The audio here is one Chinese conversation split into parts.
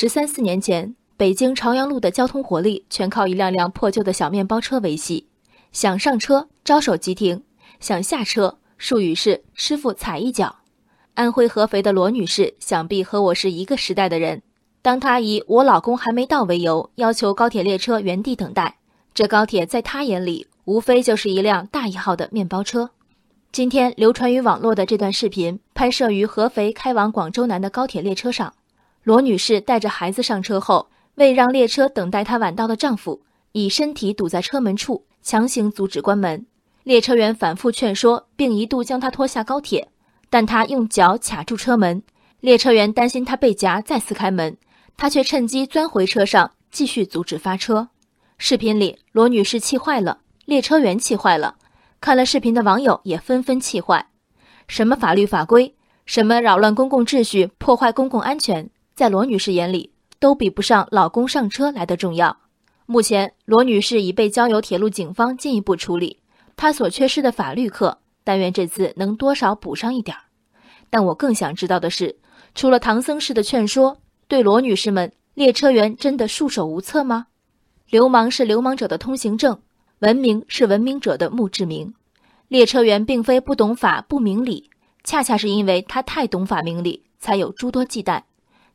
十三四年前，北京朝阳路的交通活力全靠一辆辆破旧的小面包车维系。想上车，招手即停；想下车，术语是“师傅踩一脚”。安徽合肥的罗女士，想必和我是一个时代的人。当她以“我老公还没到”为由，要求高铁列车原地等待，这高铁在她眼里，无非就是一辆大一号的面包车。今天流传于网络的这段视频，拍摄于合肥开往广州南的高铁列车上。罗女士带着孩子上车后，为让列车等待她晚到的丈夫，以身体堵在车门处，强行阻止关门。列车员反复劝说，并一度将她拖下高铁，但她用脚卡住车门。列车员担心她被夹，再次开门，她却趁机钻回车上，继续阻止发车。视频里，罗女士气坏了，列车员气坏了。看了视频的网友也纷纷气坏，什么法律法规，什么扰乱公共秩序、破坏公共安全，在罗女士眼里都比不上老公上车来的重要。目前，罗女士已被交由铁路警方进一步处理，她所缺失的法律课，但愿这次能多少补上一点儿。但我更想知道的是，除了唐僧式的劝说，对罗女士们，列车员真的束手无策吗？流氓是流氓者的通行证。文明是文明者的墓志铭。列车员并非不懂法、不明理，恰恰是因为他太懂法明理，才有诸多忌惮。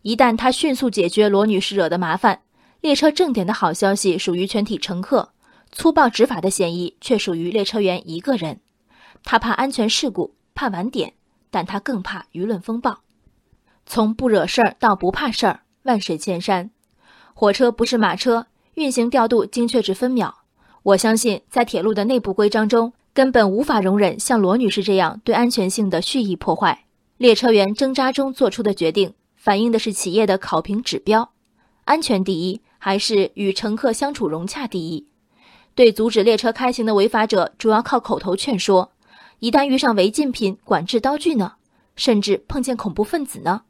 一旦他迅速解决罗女士惹的麻烦，列车正点的好消息属于全体乘客，粗暴执法的嫌疑却属于列车员一个人。他怕安全事故，怕晚点，但他更怕舆论风暴。从不惹事儿到不怕事儿，万水千山。火车不是马车，运行调度精确至分秒。我相信，在铁路的内部规章中，根本无法容忍像罗女士这样对安全性的蓄意破坏。列车员挣扎中做出的决定，反映的是企业的考评指标：安全第一，还是与乘客相处融洽第一？对阻止列车开行的违法者，主要靠口头劝说；一旦遇上违禁品、管制刀具呢？甚至碰见恐怖分子呢？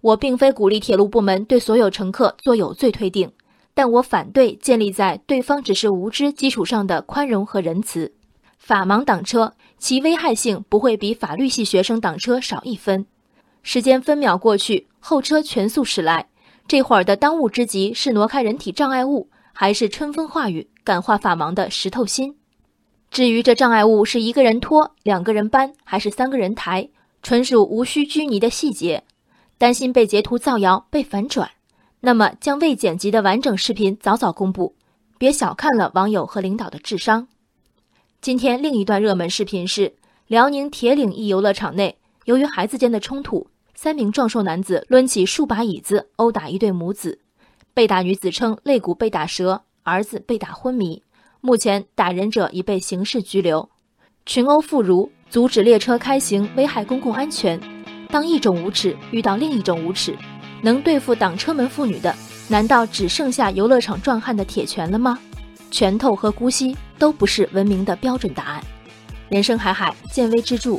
我并非鼓励铁路部门对所有乘客做有罪推定。但我反对建立在对方只是无知基础上的宽容和仁慈。法盲挡车，其危害性不会比法律系学生挡车少一分。时间分秒过去，后车全速驶来，这会儿的当务之急是挪开人体障碍物，还是春风化雨感化法盲的石头心？至于这障碍物是一个人拖、两个人搬，还是三个人抬，纯属无需拘泥的细节。担心被截图造谣、被反转。那么，将未剪辑的完整视频早早公布，别小看了网友和领导的智商。今天另一段热门视频是辽宁铁岭一游乐场内，由于孩子间的冲突，三名壮硕男子抡起数把椅子殴打一对母子，被打女子称肋骨被打折，儿子被打昏迷。目前打人者已被刑事拘留。群殴妇孺，阻止列车开行，危害公共安全。当一种无耻遇到另一种无耻。能对付挡车门妇女的，难道只剩下游乐场壮汉的铁拳了吗？拳头和姑息都不是文明的标准答案。人生海海，见微知著。